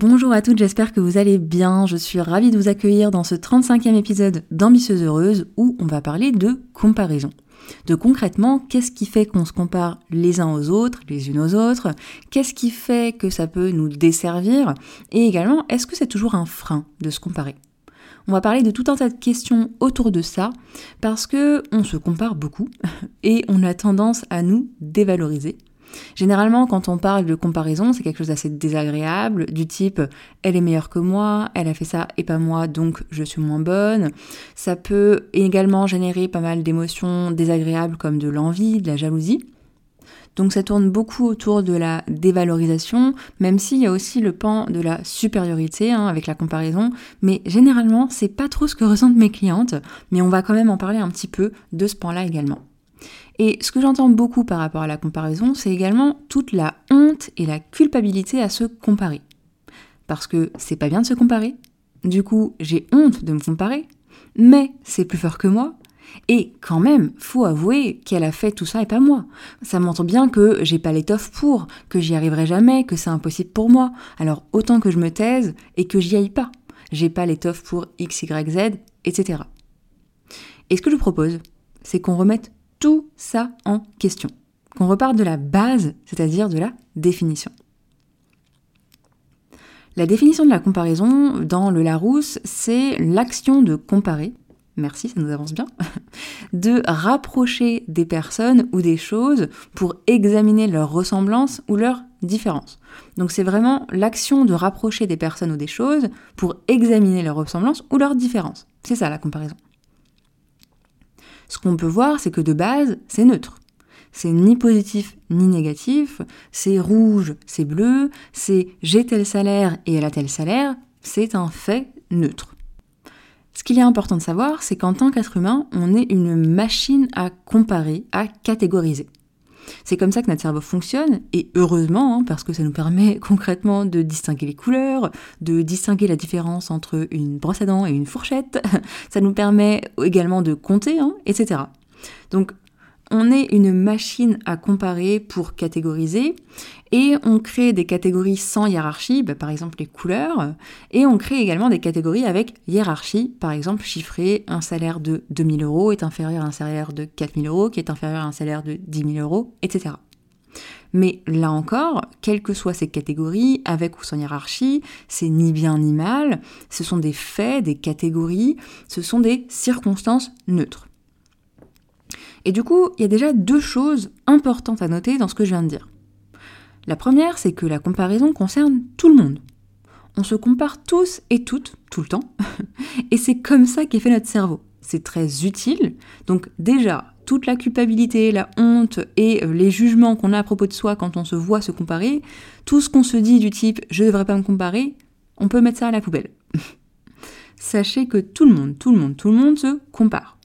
Bonjour à toutes, j'espère que vous allez bien. Je suis ravie de vous accueillir dans ce 35e épisode d'Ambitieuse Heureuse où on va parler de comparaison de concrètement qu'est-ce qui fait qu'on se compare les uns aux autres, les unes aux autres, qu'est-ce qui fait que ça peut nous desservir, et également est-ce que c'est toujours un frein de se comparer? On va parler de tout un tas de questions autour de ça parce que on se compare beaucoup et on a tendance à nous dévaloriser Généralement, quand on parle de comparaison, c'est quelque chose d'assez désagréable, du type elle est meilleure que moi, elle a fait ça et pas moi, donc je suis moins bonne. Ça peut également générer pas mal d'émotions désagréables comme de l'envie, de la jalousie. Donc ça tourne beaucoup autour de la dévalorisation, même s'il y a aussi le pan de la supériorité hein, avec la comparaison. Mais généralement, c'est pas trop ce que ressentent mes clientes, mais on va quand même en parler un petit peu de ce pan-là également. Et ce que j'entends beaucoup par rapport à la comparaison, c'est également toute la honte et la culpabilité à se comparer. Parce que c'est pas bien de se comparer. Du coup, j'ai honte de me comparer. Mais c'est plus fort que moi. Et quand même, faut avouer qu'elle a fait tout ça et pas moi. Ça montre bien que j'ai pas l'étoffe pour, que j'y arriverai jamais, que c'est impossible pour moi. Alors autant que je me taise et que j'y aille pas. J'ai pas l'étoffe pour X, Y, Z, etc. Et ce que je propose, c'est qu'on remette tout ça en question. Qu'on reparte de la base, c'est-à-dire de la définition. La définition de la comparaison dans le Larousse, c'est l'action de comparer, merci, ça nous avance bien, de rapprocher des personnes ou des choses pour examiner leur ressemblance ou leur différence. Donc c'est vraiment l'action de rapprocher des personnes ou des choses pour examiner leur ressemblance ou leur différence. C'est ça la comparaison. Ce qu'on peut voir, c'est que de base, c'est neutre. C'est ni positif ni négatif, c'est rouge, c'est bleu, c'est j'ai tel salaire et elle a tel salaire, c'est un fait neutre. Ce qu'il est important de savoir, c'est qu'en tant qu'être humain, on est une machine à comparer, à catégoriser. C'est comme ça que notre cerveau fonctionne, et heureusement, hein, parce que ça nous permet concrètement de distinguer les couleurs, de distinguer la différence entre une brosse à dents et une fourchette, ça nous permet également de compter, hein, etc. on est une machine à comparer pour catégoriser et on crée des catégories sans hiérarchie, bah, par exemple les couleurs, et on crée également des catégories avec hiérarchie, par exemple chiffrer un salaire de 2000 euros est inférieur à un salaire de 4000 euros, qui est inférieur à un salaire de 10 000 euros, etc. Mais là encore, quelles que soient ces catégories, avec ou sans hiérarchie, c'est ni bien ni mal, ce sont des faits, des catégories, ce sont des circonstances neutres. Et du coup, il y a déjà deux choses importantes à noter dans ce que je viens de dire. La première, c'est que la comparaison concerne tout le monde. On se compare tous et toutes, tout le temps, et c'est comme ça qu'est fait notre cerveau. C'est très utile. Donc déjà, toute la culpabilité, la honte et euh, les jugements qu'on a à propos de soi quand on se voit se comparer, tout ce qu'on se dit du type je devrais pas me comparer, on peut mettre ça à la poubelle. Sachez que tout le monde, tout le monde, tout le monde se compare.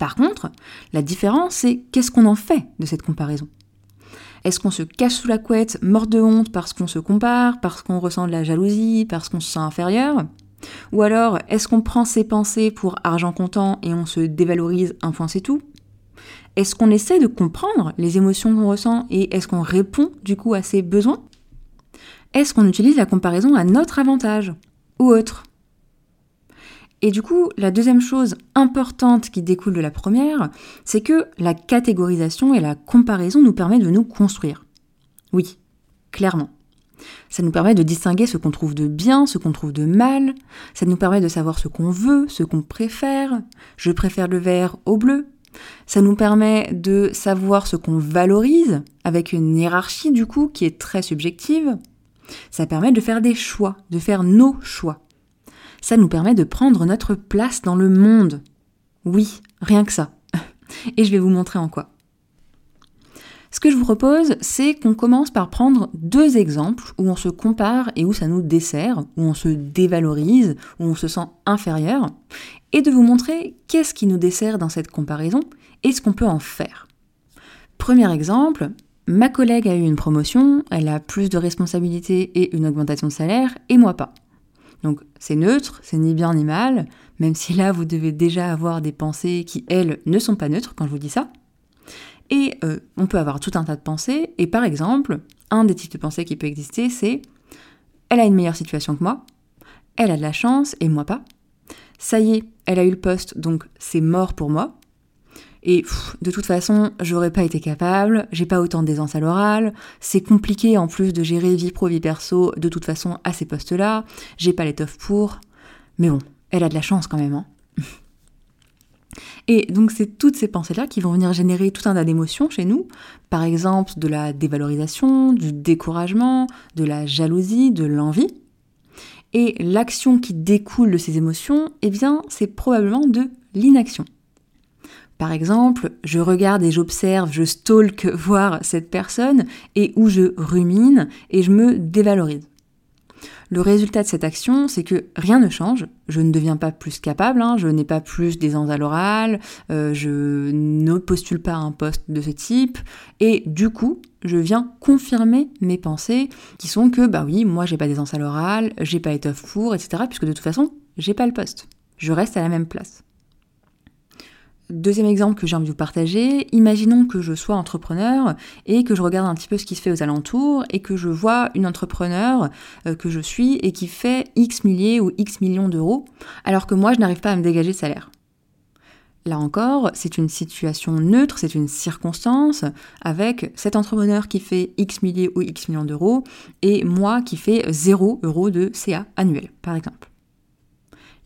Par contre, la différence, c'est qu'est-ce qu'on en fait de cette comparaison? Est-ce qu'on se cache sous la couette, mort de honte parce qu'on se compare, parce qu'on ressent de la jalousie, parce qu'on se sent inférieur? Ou alors, est-ce qu'on prend ses pensées pour argent comptant et on se dévalorise un point c'est tout? Est-ce qu'on essaie de comprendre les émotions qu'on ressent et est-ce qu'on répond du coup à ses besoins? Est-ce qu'on utilise la comparaison à notre avantage ou autre? Et du coup, la deuxième chose importante qui découle de la première, c'est que la catégorisation et la comparaison nous permettent de nous construire. Oui, clairement. Ça nous permet de distinguer ce qu'on trouve de bien, ce qu'on trouve de mal. Ça nous permet de savoir ce qu'on veut, ce qu'on préfère. Je préfère le vert au bleu. Ça nous permet de savoir ce qu'on valorise, avec une hiérarchie du coup qui est très subjective. Ça permet de faire des choix, de faire nos choix ça nous permet de prendre notre place dans le monde. Oui, rien que ça. Et je vais vous montrer en quoi. Ce que je vous propose, c'est qu'on commence par prendre deux exemples où on se compare et où ça nous dessert, où on se dévalorise, où on se sent inférieur, et de vous montrer qu'est-ce qui nous dessert dans cette comparaison et ce qu'on peut en faire. Premier exemple, ma collègue a eu une promotion, elle a plus de responsabilités et une augmentation de salaire, et moi pas. Donc c'est neutre, c'est ni bien ni mal, même si là vous devez déjà avoir des pensées qui, elles, ne sont pas neutres quand je vous dis ça. Et euh, on peut avoir tout un tas de pensées, et par exemple, un des types de pensées qui peut exister, c'est elle a une meilleure situation que moi, elle a de la chance et moi pas. Ça y est, elle a eu le poste, donc c'est mort pour moi. Et de toute façon, j'aurais pas été capable, j'ai pas autant d'aisance à l'oral, c'est compliqué en plus de gérer vie pro, vie perso, de toute façon à ces postes-là, j'ai pas l'étoffe pour. Mais bon, elle a de la chance quand même. Hein. Et donc c'est toutes ces pensées-là qui vont venir générer tout un tas d'émotions chez nous, par exemple de la dévalorisation, du découragement, de la jalousie, de l'envie. Et l'action qui découle de ces émotions, eh bien, c'est probablement de l'inaction. Par exemple, je regarde et j'observe, je stalk voir cette personne et où je rumine et je me dévalorise. Le résultat de cette action, c'est que rien ne change, je ne deviens pas plus capable, hein, je n'ai pas plus d'aisance à l'oral, euh, je ne postule pas un poste de ce type, et du coup, je viens confirmer mes pensées qui sont que, bah oui, moi j'ai pas d'aisance à l'oral, j'ai pas étoffe pour, etc., puisque de toute façon, j'ai pas le poste. Je reste à la même place. Deuxième exemple que j'ai envie de vous partager, imaginons que je sois entrepreneur et que je regarde un petit peu ce qui se fait aux alentours et que je vois une entrepreneur euh, que je suis et qui fait X milliers ou X millions d'euros alors que moi je n'arrive pas à me dégager de salaire. Là encore, c'est une situation neutre, c'est une circonstance avec cet entrepreneur qui fait X milliers ou X millions d'euros et moi qui fais 0 euros de CA annuel, par exemple.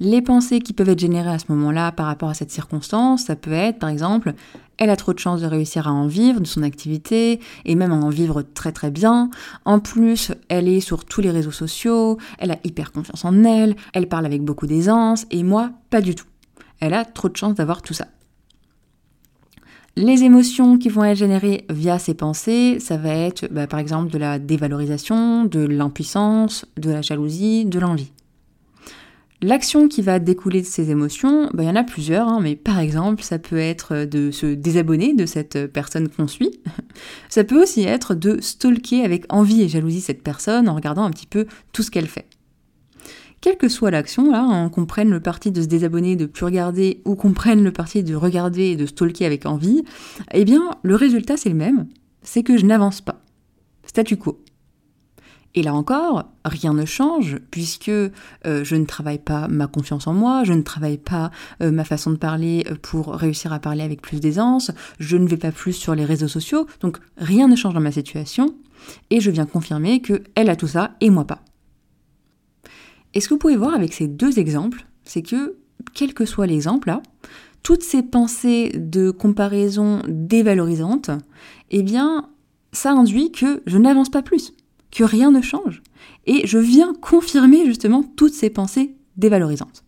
Les pensées qui peuvent être générées à ce moment-là par rapport à cette circonstance, ça peut être par exemple, elle a trop de chances de réussir à en vivre de son activité et même à en vivre très très bien. En plus, elle est sur tous les réseaux sociaux, elle a hyper confiance en elle, elle parle avec beaucoup d'aisance et moi, pas du tout. Elle a trop de chances d'avoir tout ça. Les émotions qui vont être générées via ces pensées, ça va être bah, par exemple de la dévalorisation, de l'impuissance, de la jalousie, de l'envie. L'action qui va découler de ces émotions, bah, il y en a plusieurs, hein, mais par exemple, ça peut être de se désabonner de cette personne qu'on suit. Ça peut aussi être de stalker avec envie et jalousie cette personne en regardant un petit peu tout ce qu'elle fait. Quelle que soit l'action, là, hein, qu'on prenne le parti de se désabonner, de plus regarder, ou qu'on prenne le parti de regarder et de stalker avec envie, eh bien, le résultat c'est le même, c'est que je n'avance pas. Statu quo. Et là encore, rien ne change puisque euh, je ne travaille pas ma confiance en moi, je ne travaille pas euh, ma façon de parler euh, pour réussir à parler avec plus d'aisance, je ne vais pas plus sur les réseaux sociaux, donc rien ne change dans ma situation et je viens confirmer que elle a tout ça et moi pas. Et ce que vous pouvez voir avec ces deux exemples, c'est que quel que soit l'exemple là, toutes ces pensées de comparaison dévalorisantes, eh bien, ça induit que je n'avance pas plus que rien ne change. Et je viens confirmer justement toutes ces pensées dévalorisantes.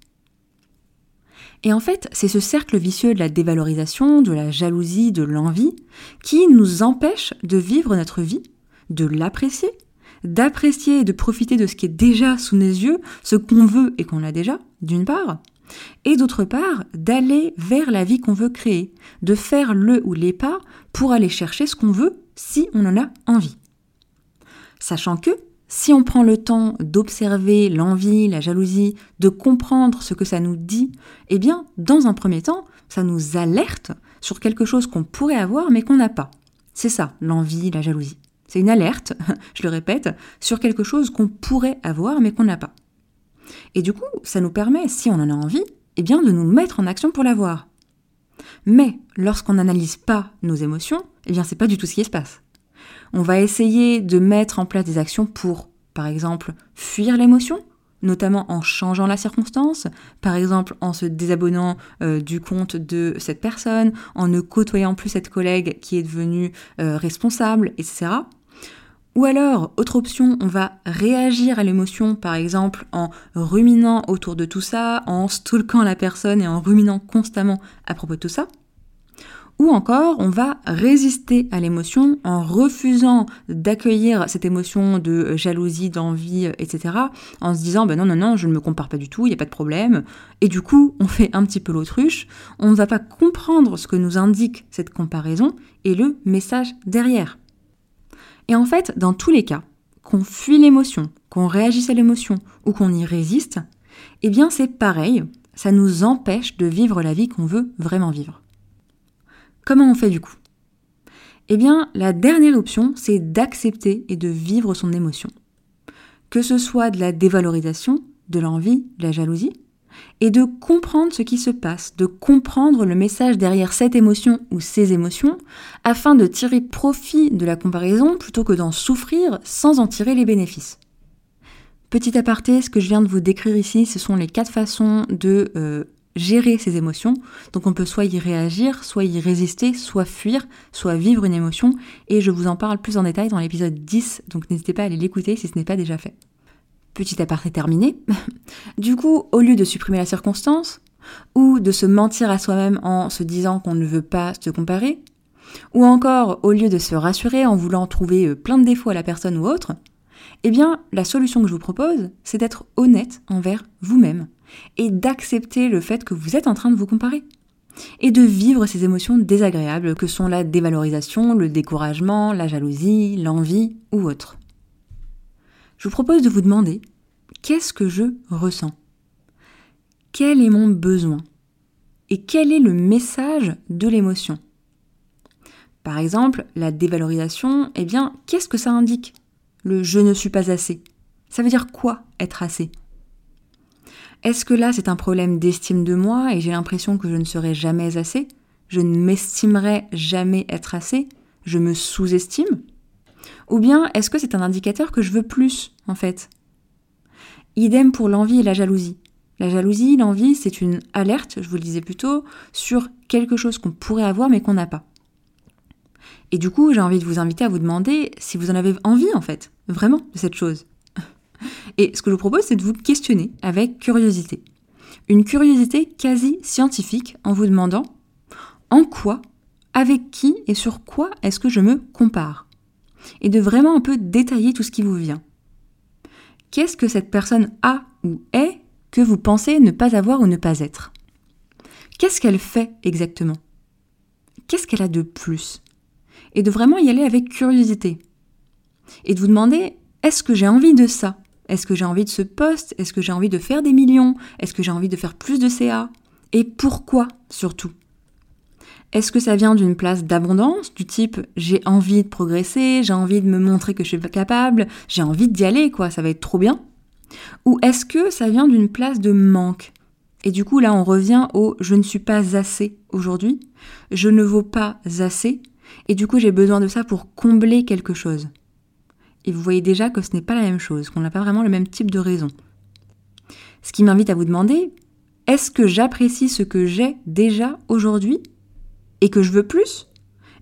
Et en fait, c'est ce cercle vicieux de la dévalorisation, de la jalousie, de l'envie, qui nous empêche de vivre notre vie, de l'apprécier, d'apprécier et de profiter de ce qui est déjà sous nos yeux, ce qu'on veut et qu'on a déjà, d'une part, et d'autre part, d'aller vers la vie qu'on veut créer, de faire le ou les pas pour aller chercher ce qu'on veut si on en a envie. Sachant que si on prend le temps d'observer l'envie, la jalousie, de comprendre ce que ça nous dit, eh bien, dans un premier temps, ça nous alerte sur quelque chose qu'on pourrait avoir mais qu'on n'a pas. C'est ça, l'envie, la jalousie. C'est une alerte, je le répète, sur quelque chose qu'on pourrait avoir mais qu'on n'a pas. Et du coup, ça nous permet, si on en a envie, eh bien, de nous mettre en action pour l'avoir. Mais lorsqu'on n'analyse pas nos émotions, eh bien, c'est pas du tout ce qui se passe. On va essayer de mettre en place des actions pour, par exemple, fuir l'émotion, notamment en changeant la circonstance, par exemple en se désabonnant euh, du compte de cette personne, en ne côtoyant plus cette collègue qui est devenue euh, responsable, etc. Ou alors, autre option, on va réagir à l'émotion, par exemple en ruminant autour de tout ça, en stalkant la personne et en ruminant constamment à propos de tout ça. Ou encore, on va résister à l'émotion en refusant d'accueillir cette émotion de jalousie, d'envie, etc. En se disant, ben non, non, non, je ne me compare pas du tout, il n'y a pas de problème. Et du coup, on fait un petit peu l'autruche. On ne va pas comprendre ce que nous indique cette comparaison et le message derrière. Et en fait, dans tous les cas, qu'on fuit l'émotion, qu'on réagisse à l'émotion ou qu'on y résiste, eh bien c'est pareil, ça nous empêche de vivre la vie qu'on veut vraiment vivre. Comment on fait du coup? Eh bien, la dernière option, c'est d'accepter et de vivre son émotion. Que ce soit de la dévalorisation, de l'envie, de la jalousie, et de comprendre ce qui se passe, de comprendre le message derrière cette émotion ou ces émotions, afin de tirer profit de la comparaison plutôt que d'en souffrir sans en tirer les bénéfices. Petit aparté, ce que je viens de vous décrire ici, ce sont les quatre façons de euh, gérer ces émotions. Donc on peut soit y réagir, soit y résister, soit fuir, soit vivre une émotion. Et je vous en parle plus en détail dans l'épisode 10, donc n'hésitez pas à aller l'écouter si ce n'est pas déjà fait. Petit aparté terminé. du coup, au lieu de supprimer la circonstance, ou de se mentir à soi-même en se disant qu'on ne veut pas se comparer, ou encore au lieu de se rassurer en voulant trouver euh, plein de défauts à la personne ou autre, eh bien, la solution que je vous propose, c'est d'être honnête envers vous-même et d'accepter le fait que vous êtes en train de vous comparer. Et de vivre ces émotions désagréables que sont la dévalorisation, le découragement, la jalousie, l'envie ou autre. Je vous propose de vous demander qu'est-ce que je ressens? Quel est mon besoin? Et quel est le message de l'émotion? Par exemple, la dévalorisation, eh bien, qu'est-ce que ça indique? Le je ne suis pas assez. Ça veut dire quoi être assez? Est-ce que là c'est un problème d'estime de moi et j'ai l'impression que je ne serai jamais assez? Je ne m'estimerai jamais être assez? Je me sous-estime? Ou bien est-ce que c'est un indicateur que je veux plus, en fait? Idem pour l'envie et la jalousie. La jalousie, l'envie, c'est une alerte, je vous le disais plus tôt, sur quelque chose qu'on pourrait avoir mais qu'on n'a pas. Et du coup, j'ai envie de vous inviter à vous demander si vous en avez envie, en fait, vraiment, de cette chose. Et ce que je vous propose, c'est de vous questionner avec curiosité. Une curiosité quasi scientifique en vous demandant en quoi, avec qui et sur quoi est-ce que je me compare? Et de vraiment un peu détailler tout ce qui vous vient. Qu'est-ce que cette personne a ou est que vous pensez ne pas avoir ou ne pas être? Qu'est-ce qu'elle fait exactement? Qu'est-ce qu'elle a de plus? Et de vraiment y aller avec curiosité. Et de vous demander, est-ce que j'ai envie de ça? Est-ce que j'ai envie de ce poste? Est-ce que j'ai envie de faire des millions? Est-ce que j'ai envie de faire plus de CA Et pourquoi surtout? Est-ce que ça vient d'une place d'abondance, du type j'ai envie de progresser, j'ai envie de me montrer que je suis capable, j'ai envie d'y aller, quoi, ça va être trop bien? Ou est-ce que ça vient d'une place de manque? Et du coup, là, on revient au je ne suis pas assez aujourd'hui, je ne vaux pas assez, et du coup, j'ai besoin de ça pour combler quelque chose. Et vous voyez déjà que ce n'est pas la même chose, qu'on n'a pas vraiment le même type de raison. Ce qui m'invite à vous demander, est-ce que j'apprécie ce que j'ai déjà aujourd'hui et que je veux plus?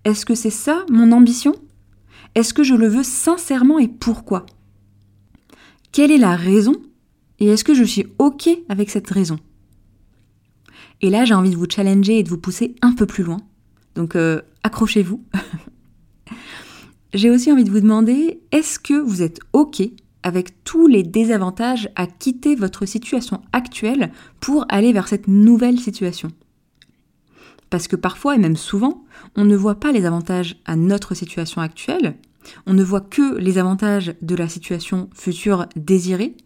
Est-ce que c'est ça mon ambition? Est-ce que je le veux sincèrement et pourquoi? Quelle est la raison? Et est-ce que je suis OK avec cette raison? Et là, j'ai envie de vous challenger et de vous pousser un peu plus loin. Donc, euh, accrochez-vous. j'ai aussi envie de vous demander, est-ce que vous êtes OK avec tous les désavantages à quitter votre situation actuelle pour aller vers cette nouvelle situation? Parce que parfois, et même souvent, on ne voit pas les avantages à notre situation actuelle, on ne voit que les avantages de la situation future désirée,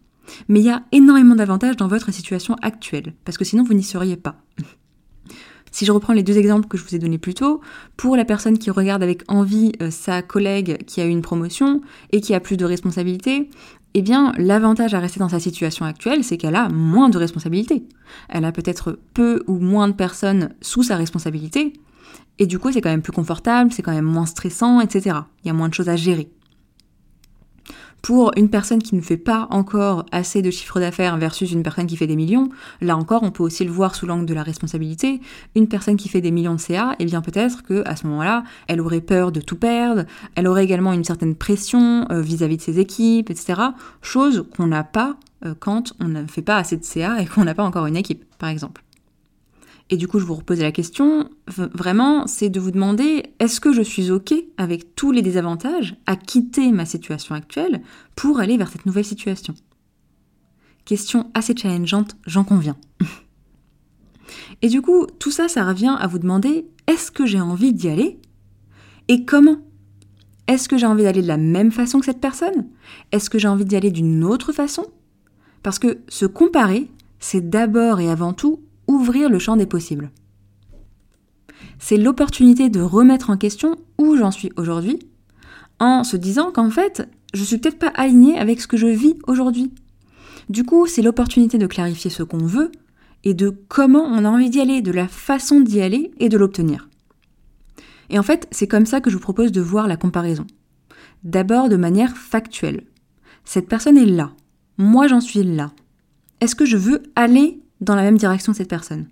mais il y a énormément d'avantages dans votre situation actuelle, parce que sinon vous n'y seriez pas. Si je reprends les deux exemples que je vous ai donnés plus tôt, pour la personne qui regarde avec envie euh, sa collègue qui a eu une promotion et qui a plus de responsabilités, eh bien, l'avantage à rester dans sa situation actuelle, c'est qu'elle a moins de responsabilités. Elle a peut-être peu ou moins de personnes sous sa responsabilité, et du coup, c'est quand même plus confortable, c'est quand même moins stressant, etc. Il y a moins de choses à gérer. Pour une personne qui ne fait pas encore assez de chiffre d'affaires versus une personne qui fait des millions, là encore, on peut aussi le voir sous l'angle de la responsabilité. Une personne qui fait des millions de CA, eh bien peut-être que à ce moment-là, elle aurait peur de tout perdre, elle aurait également une certaine pression euh, vis-à-vis de ses équipes, etc. Chose qu'on n'a pas euh, quand on ne fait pas assez de CA et qu'on n'a pas encore une équipe, par exemple. Et du coup, je vous repose la question, vraiment, c'est de vous demander, est-ce que je suis OK avec tous les désavantages à quitter ma situation actuelle pour aller vers cette nouvelle situation? Question assez challengeante, j'en conviens. Et du coup, tout ça, ça revient à vous demander, est-ce que j'ai envie d'y aller? Et comment? Est-ce que j'ai envie d'aller de la même façon que cette personne? Est-ce que j'ai envie d'y aller d'une autre façon? Parce que se comparer, c'est d'abord et avant tout ouvrir le champ des possibles. C'est l'opportunité de remettre en question où j'en suis aujourd'hui, en se disant qu'en fait, je suis peut-être pas alignée avec ce que je vis aujourd'hui. Du coup, c'est l'opportunité de clarifier ce qu'on veut et de comment on a envie d'y aller, de la façon d'y aller et de l'obtenir. Et en fait, c'est comme ça que je vous propose de voir la comparaison. D'abord de manière factuelle. Cette personne est là. Moi, j'en suis là. Est-ce que je veux aller dans la même direction que cette personne.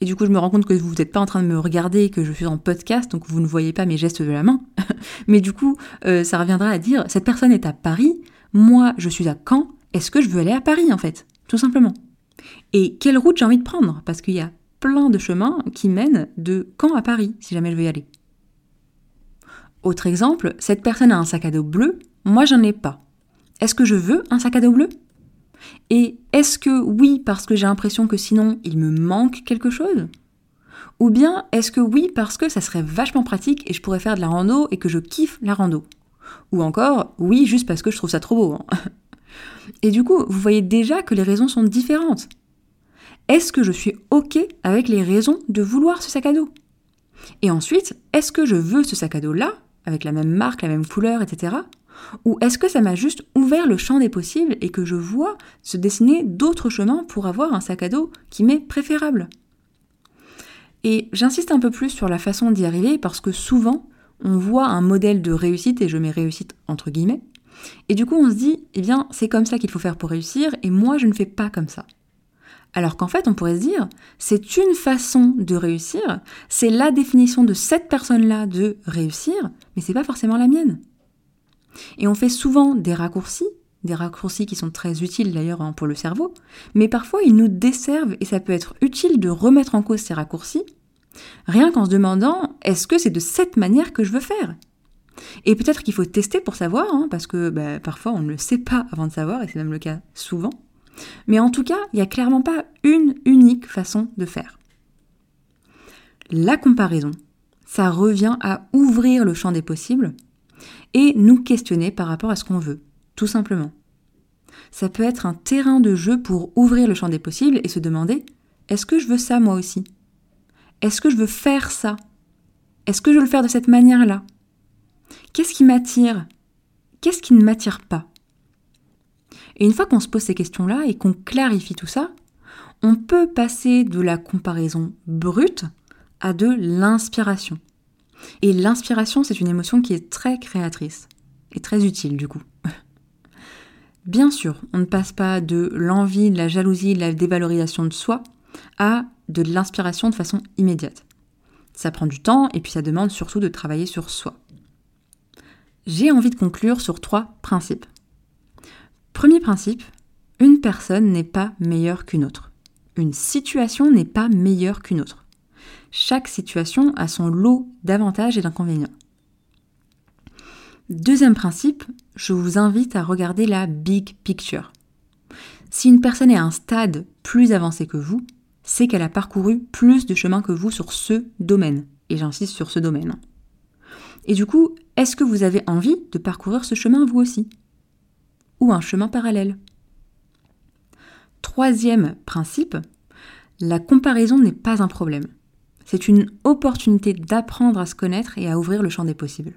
Et du coup, je me rends compte que vous n'êtes pas en train de me regarder et que je suis en podcast, donc vous ne voyez pas mes gestes de la main. Mais du coup, euh, ça reviendra à dire, cette personne est à Paris, moi je suis à Caen, est-ce que je veux aller à Paris en fait? Tout simplement. Et quelle route j'ai envie de prendre? Parce qu'il y a plein de chemins qui mènent de Caen à Paris, si jamais je veux y aller. Autre exemple, cette personne a un sac à dos bleu, moi j'en ai pas. Est-ce que je veux un sac à dos bleu? Et est-ce que oui parce que j'ai l'impression que sinon il me manque quelque chose? Ou bien est-ce que oui parce que ça serait vachement pratique et je pourrais faire de la rando et que je kiffe la rando? Ou encore oui juste parce que je trouve ça trop beau. Hein. et du coup, vous voyez déjà que les raisons sont différentes. Est-ce que je suis OK avec les raisons de vouloir ce sac à dos? Et ensuite, est-ce que je veux ce sac à dos-là, avec la même marque, la même couleur, etc. Ou est-ce que ça m'a juste ouvert le champ des possibles et que je vois se dessiner d'autres chemins pour avoir un sac à dos qui m'est préférable? Et j'insiste un peu plus sur la façon d'y arriver parce que souvent, on voit un modèle de réussite, et je mets réussite entre guillemets, et du coup on se dit, eh bien c'est comme ça qu'il faut faire pour réussir, et moi je ne fais pas comme ça. Alors qu'en fait, on pourrait se dire, c'est une façon de réussir, c'est la définition de cette personne-là de réussir, mais c'est pas forcément la mienne. Et on fait souvent des raccourcis, des raccourcis qui sont très utiles d'ailleurs hein, pour le cerveau, mais parfois ils nous desservent et ça peut être utile de remettre en cause ces raccourcis, rien qu'en se demandant est-ce que c'est de cette manière que je veux faire? Et peut-être qu'il faut tester pour savoir, hein, parce que bah, parfois on ne le sait pas avant de savoir, et c'est même le cas souvent. Mais en tout cas, il n'y a clairement pas une unique façon de faire. La comparaison, ça revient à ouvrir le champ des possibles et nous questionner par rapport à ce qu'on veut, tout simplement. Ça peut être un terrain de jeu pour ouvrir le champ des possibles et se demander est-ce que je veux ça moi aussi? Est-ce que je veux faire ça? Est-ce que je veux le faire de cette manière-là? Qu'est-ce qui m'attire? Qu'est-ce qui ne m'attire pas? Et une fois qu'on se pose ces questions-là et qu'on clarifie tout ça, on peut passer de la comparaison brute à de l'inspiration. Et l'inspiration, c'est une émotion qui est très créatrice et très utile du coup. Bien sûr, on ne passe pas de l'envie, de la jalousie, de la dévalorisation de soi à de l'inspiration de façon immédiate. Ça prend du temps et puis ça demande surtout de travailler sur soi. J'ai envie de conclure sur trois principes. Premier principe, une personne n'est pas meilleure qu'une autre. Une situation n'est pas meilleure qu'une autre. Chaque situation a son lot d'avantages et d'inconvénients. Deuxième principe, je vous invite à regarder la big picture. Si une personne est à un stade plus avancé que vous, c'est qu'elle a parcouru plus de chemin que vous sur ce domaine. Et j'insiste sur ce domaine. Et du coup, est-ce que vous avez envie de parcourir ce chemin vous aussi? Ou un chemin parallèle? Troisième principe, la comparaison n'est pas un problème. C'est une opportunité d'apprendre à se connaître et à ouvrir le champ des possibles.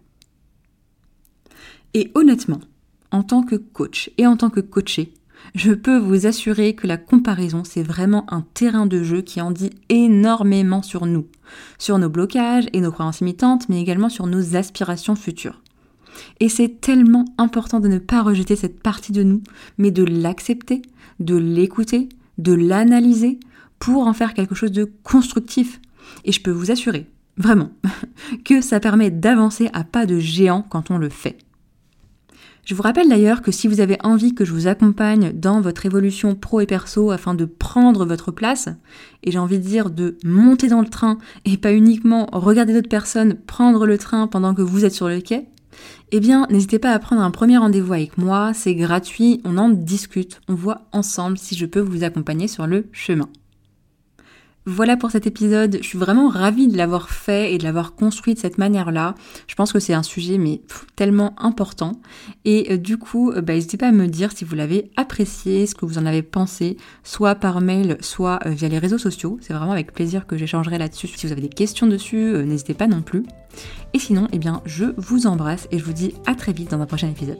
Et honnêtement, en tant que coach et en tant que coaché, je peux vous assurer que la comparaison, c'est vraiment un terrain de jeu qui en dit énormément sur nous, sur nos blocages et nos croyances imitantes, mais également sur nos aspirations futures. Et c'est tellement important de ne pas rejeter cette partie de nous, mais de l'accepter, de l'écouter, de l'analyser pour en faire quelque chose de constructif, et je peux vous assurer, vraiment, que ça permet d'avancer à pas de géant quand on le fait. Je vous rappelle d'ailleurs que si vous avez envie que je vous accompagne dans votre évolution pro et perso afin de prendre votre place, et j'ai envie de dire de monter dans le train et pas uniquement regarder d'autres personnes prendre le train pendant que vous êtes sur le quai, eh bien n'hésitez pas à prendre un premier rendez-vous avec moi, c'est gratuit, on en discute, on voit ensemble si je peux vous accompagner sur le chemin. Voilà pour cet épisode. Je suis vraiment ravie de l'avoir fait et de l'avoir construit de cette manière-là. Je pense que c'est un sujet mais tellement important. Et euh, du coup, euh, bah, n'hésitez pas à me dire si vous l'avez apprécié, ce que vous en avez pensé, soit par mail, soit euh, via les réseaux sociaux. C'est vraiment avec plaisir que j'échangerai là-dessus. Si vous avez des questions dessus, n'hésitez pas non plus. Et sinon, eh bien, je vous embrasse et je vous dis à très vite dans un prochain épisode.